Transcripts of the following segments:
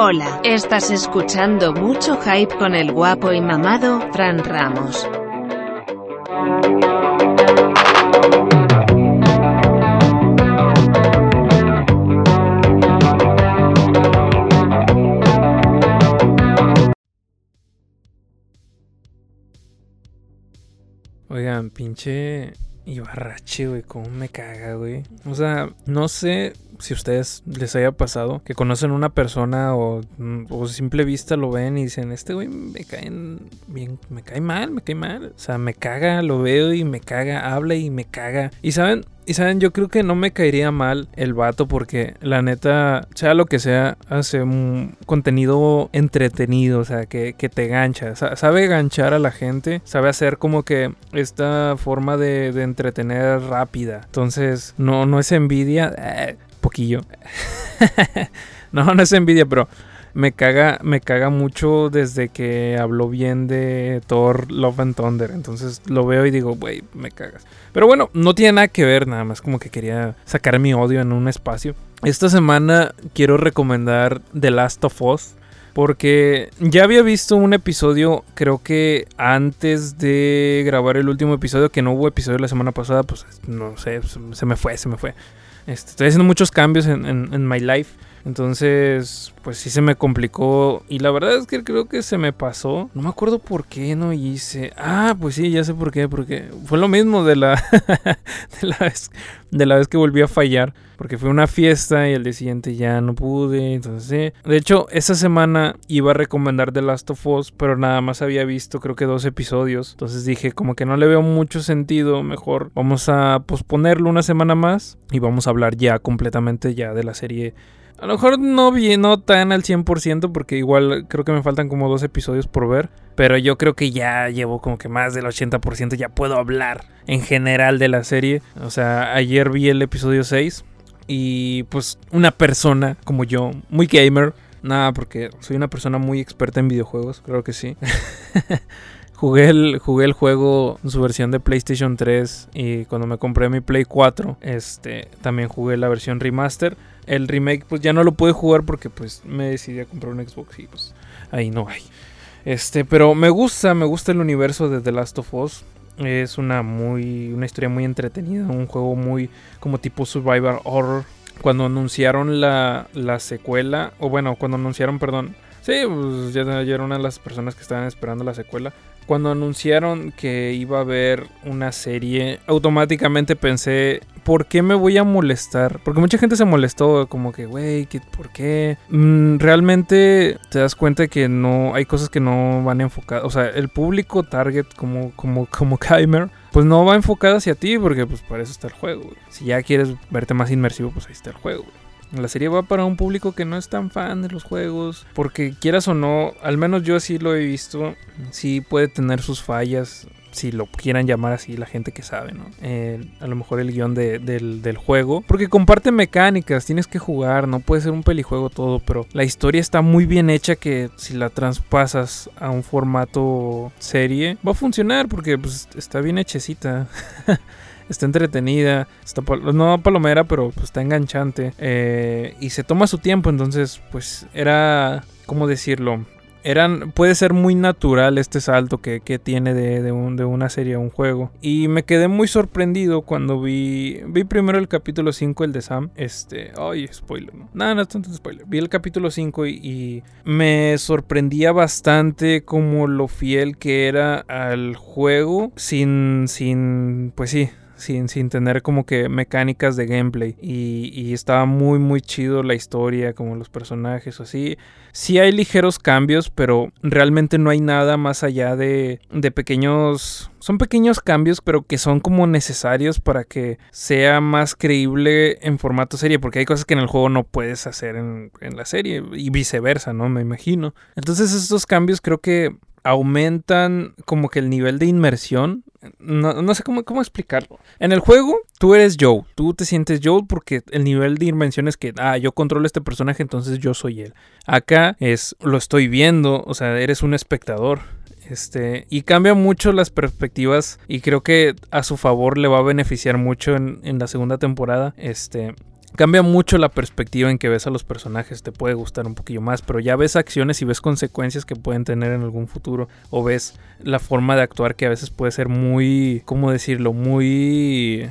Hola, estás escuchando mucho hype con el guapo y mamado, Fran Ramos. Oigan, pinche Ibarrache, güey, cómo me caga, güey. O sea, no sé si ustedes les haya pasado que conocen una persona o, o simple vista lo ven y dicen, este güey me cae bien, me cae mal, me cae mal. O sea, me caga, lo veo y me caga, habla y me caga. Y saben, y saben, yo creo que no me caería mal el vato porque la neta, sea lo que sea, hace un contenido entretenido, o sea, que, te gancha. Sabe ganchar a la gente, sabe hacer como que esta forma de, entretener rápida. Entonces, no, no es envidia, eh, poquillo. no, no es envidia, pero me caga, me caga mucho desde que habló bien de Thor Love and Thunder. Entonces lo veo y digo, güey, me cagas. Pero bueno, no tiene nada que ver, nada más como que quería sacar mi odio en un espacio. Esta semana quiero recomendar The Last of Us. Porque ya había visto un episodio, creo que antes de grabar el último episodio, que no hubo episodio la semana pasada, pues no sé, se me fue, se me fue. Este, estoy haciendo muchos cambios en, en my life. Entonces, pues sí se me complicó. Y la verdad es que creo que se me pasó. No me acuerdo por qué no hice. Ah, pues sí, ya sé por qué. Porque fue lo mismo de la, de la, vez, de la vez que volví a fallar. Porque fue una fiesta y el día siguiente ya no pude. Entonces, De hecho, esa semana iba a recomendar The Last of Us. Pero nada más había visto creo que dos episodios. Entonces dije, como que no le veo mucho sentido. Mejor vamos a posponerlo una semana más. Y vamos a hablar ya completamente ya de la serie a lo mejor no no tan al 100% porque igual creo que me faltan como dos episodios por ver. Pero yo creo que ya llevo como que más del 80%, ya puedo hablar en general de la serie. O sea, ayer vi el episodio 6 y pues una persona como yo, muy gamer. Nada, porque soy una persona muy experta en videojuegos, creo que sí. Jugué el, jugué el juego en su versión de PlayStation 3 y cuando me compré mi Play 4, este, también jugué la versión remaster. El remake pues ya no lo pude jugar porque pues me decidí a comprar un Xbox y pues ahí no hay. Este, pero me gusta, me gusta el universo de The Last of Us. Es una muy una historia muy entretenida, un juego muy como tipo survival horror. Cuando anunciaron la, la secuela, o bueno, cuando anunciaron, perdón, Sí, pues ya, ya, era una de las personas que estaban esperando la secuela. Cuando anunciaron que iba a haber una serie, automáticamente pensé, ¿por qué me voy a molestar? Porque mucha gente se molestó, como que, güey, ¿por qué? Mm, realmente te das cuenta que no, hay cosas que no van enfocadas. O sea, el público target como, como, como Kaimer, pues no va enfocado hacia ti, porque pues para eso está el juego. Si ya quieres verte más inmersivo, pues ahí está el juego. La serie va para un público que no es tan fan de los juegos. Porque quieras o no, al menos yo así lo he visto. Sí puede tener sus fallas. Si lo quieran llamar así, la gente que sabe, ¿no? a lo mejor el guion del, juego. Porque comparte mecánicas, tienes que jugar, no puede ser un pelijuego todo, pero la historia está muy bien hecha que si la traspasas a un formato serie, va a funcionar porque pues, está bien hechecita. está entretenida, está no palomera, pero pues, está enganchante eh, y se toma su tiempo, entonces pues era, ¿cómo decirlo? Eran, puede ser muy natural este salto que, tiene de, una serie a un juego. Y me quedé muy sorprendido cuando vi. Vi primero el capítulo 5, el de Sam. Este. Ay, spoiler, no. Nada, no es tanto spoiler. Vi el capítulo 5 y, y, me sorprendía bastante como lo fiel que era al juego. Sin. Sin. Pues sí sin, sin tener como que mecánicas de gameplay. Y, estaba muy, muy chido la historia, como los personajes o así. Sí hay ligeros cambios, pero realmente no hay nada más allá de, de pequeños... Son pequeños cambios, pero que son como necesarios para que sea más creíble en formato serie, porque hay cosas que en el juego no puedes hacer en, en la serie y viceversa, ¿no? Me imagino. Entonces estos cambios creo que aumentan como que el nivel de inmersión. No, sé cómo, cómo, explicarlo. En el juego, tú eres Joe. Tú te sientes Joe porque el nivel de inmersión es que, ah, yo controlo este personaje, entonces yo soy él. Acá es, lo estoy viendo, o sea, eres un espectador. Este, y cambia mucho las perspectivas y creo que a su favor le va a beneficiar mucho en, en la segunda temporada. Este, cambia mucho la perspectiva en que ves a los personajes, te puede gustar un poquillo más, pero ya ves acciones y ves consecuencias que pueden tener en algún futuro, o ves la forma de actuar que a veces puede ser muy, ¿cómo decirlo? Muy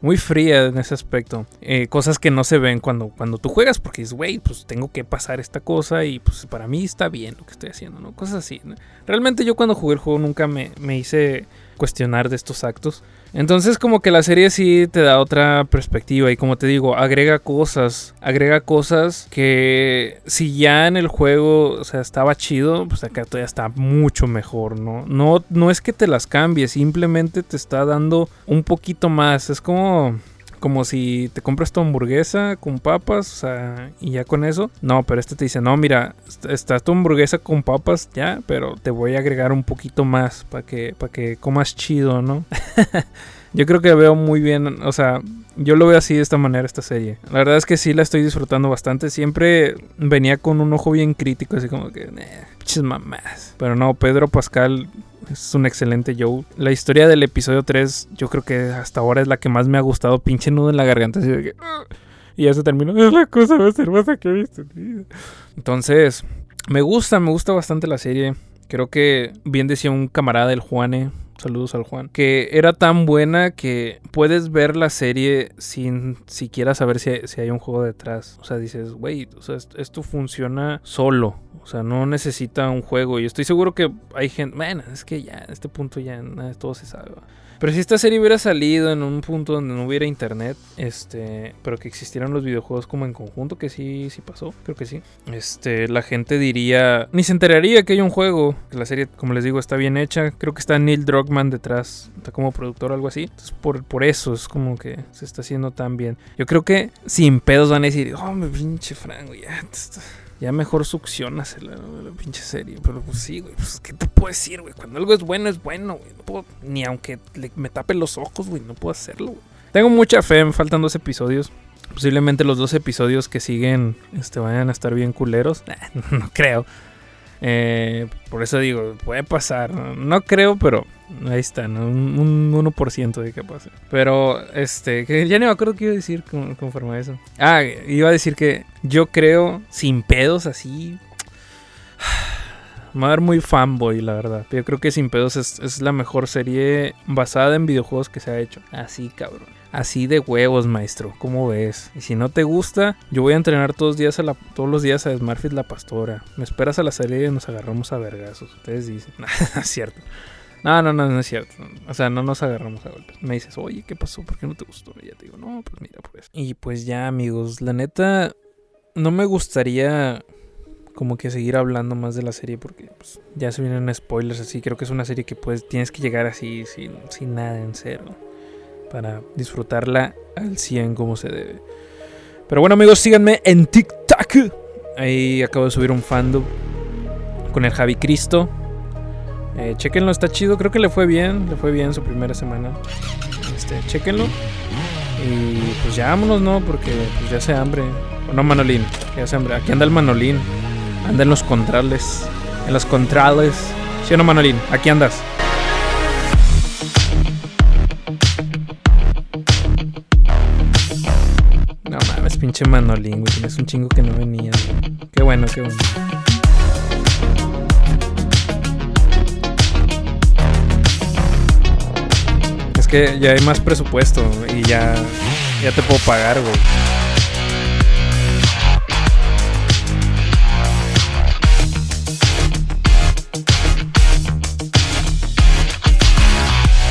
muy fría en ese aspecto. Eh, cosas que no se ven cuando, cuando tú juegas, porque es, güey, pues tengo que pasar esta cosa y pues para mí está bien lo que estoy haciendo, ¿no? Cosas así. Realmente yo cuando jugué el juego nunca me, me hice cuestionar de estos actos. Entonces como que la serie sí te da otra perspectiva y como te digo, agrega cosas, agrega cosas que si ya en el juego, o sea, estaba chido, pues acá todavía está mucho mejor, ¿no? No, no es que te las cambies, simplemente te está dando un poquito más, es como como si te compras tu hamburguesa con papas, o sea, y ya con eso. No, pero este te dice, no, mira, está tu hamburguesa con papas ya, pero te voy a agregar un poquito más para que, para que comas chido, ¿no? Yo creo que veo muy bien, o sea, yo lo veo así de esta manera esta serie. La verdad es que sí la estoy disfrutando bastante. Siempre venía con un ojo bien crítico, así como que, eh, mamás. Pero no, Pedro Pascal es un excelente Joe. La historia del episodio 3, yo creo que hasta ahora es la que más me ha gustado. Pinche nudo en la garganta. Así de que, y ya se terminó. Es la cosa más hermosa que he visto. Entonces, me gusta, me gusta bastante la serie. Creo que bien decía un camarada del Juane, saludos al Juan, que era tan buena que puedes ver la serie sin siquiera saber si hay, un juego detrás. O sea, dices, güey, o sea, esto funciona solo. O sea, no necesita un juego. Y estoy seguro que hay gente. Bueno, es que ya, a este punto ya todo se sabe. Pero si esta serie hubiera salido en un punto donde no hubiera internet, este, pero que existieran los videojuegos como en conjunto, que sí, sí pasó, creo que sí. Este, la gente diría, ni se enteraría que hay un juego. La serie, como les digo, está bien hecha. Creo que está Neil Druckmann detrás, como productor o algo así. Por, por eso es como que se está haciendo tan bien. Yo creo que sin pedos van a decir, oh, me pinche Frank, ya ya mejor succionas la, la, pinche serie. Pero pues sí, güey. Pues, ¿qué te puedo decir, güey? Cuando algo es bueno, es bueno, güey. Ni aunque me tape los ojos, güey. No puedo hacerlo, güey. Tengo mucha fe, me faltan dos episodios. Posiblemente los dos episodios que siguen este, vayan a estar bien culeros. no creo. Eh, por eso digo, puede pasar. No creo, pero ahí está, un, 1% de que pase. Pero, este, que ya no me acuerdo qué iba a decir conforme a eso. Ah, iba a decir que yo creo, sin pedos así. Me va a dar muy fanboy, la verdad. Yo creo que Sin Pedos es, la mejor serie basada en videojuegos que se ha hecho. Así, cabrón. Así de huevos, maestro. ¿Cómo ves? Y si no te gusta, yo voy a entrenar todos los días a, todos los días a Smartfit la pastora. Me esperas a la serie y nos agarramos a vergazos. Ustedes dicen. es cierto. No, no, no, no es cierto. O sea, no nos agarramos a golpes. Me dices, oye, ¿qué pasó? ¿Por qué no te gustó? Y ya te digo, no, pues mira, pues. Y pues ya, amigos, la neta, no me gustaría como que seguir hablando más de la serie porque pues, ya se vienen spoilers así. Creo que es una serie que pues tienes que llegar así sin, sin nada en cero para disfrutarla al 100 como se debe. Pero bueno amigos, síganme en TikTok. Ahí acabo de subir un fandom con el Javi Cristo. Eh, chequenlo, está chido. Creo que le fue bien. Le fue bien su primera semana. Este, chequenlo. Y pues ya vámonos, ¿no? Porque pues ya se hambre. O no, Manolín. Ya se hambre. Aquí anda el Manolín. Anda en los contrales. En los contrales. ¿Sí o no, Manolín? Aquí andas. pinche Manolín, güey. Tienes un chingo que no venía, Qué bueno, qué bueno. Que ya hay más presupuesto y ya, ya te puedo pagar, güey.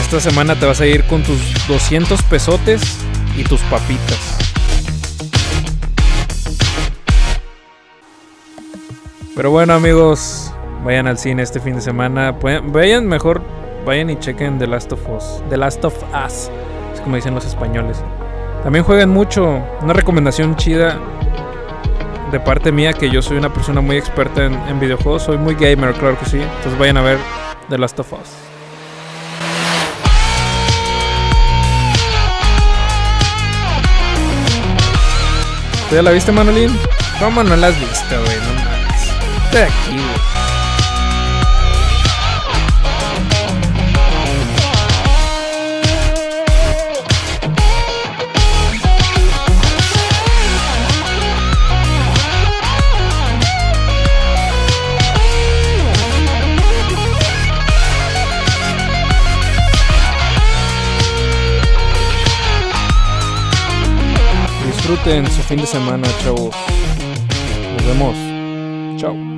Esta semana te vas a ir con tus 200 pesotes y tus papitas. Pero bueno, amigos, vayan al cine este fin de semana. vayan mejor, vayan y chequen The Last of Us. The Last of Us, es como dicen los españoles. También jueguen mucho. Una recomendación chida de parte mía, que yo soy una persona muy experta en, videojuegos. Soy muy gamer, claro que sí. Entonces vayan a ver The Last of Us. ¿Tú ya la viste, Manolín? ¿Cómo no la has visto, güey? No aquí, disfruten su fin de semana, chavos. Nos vemos. Chao.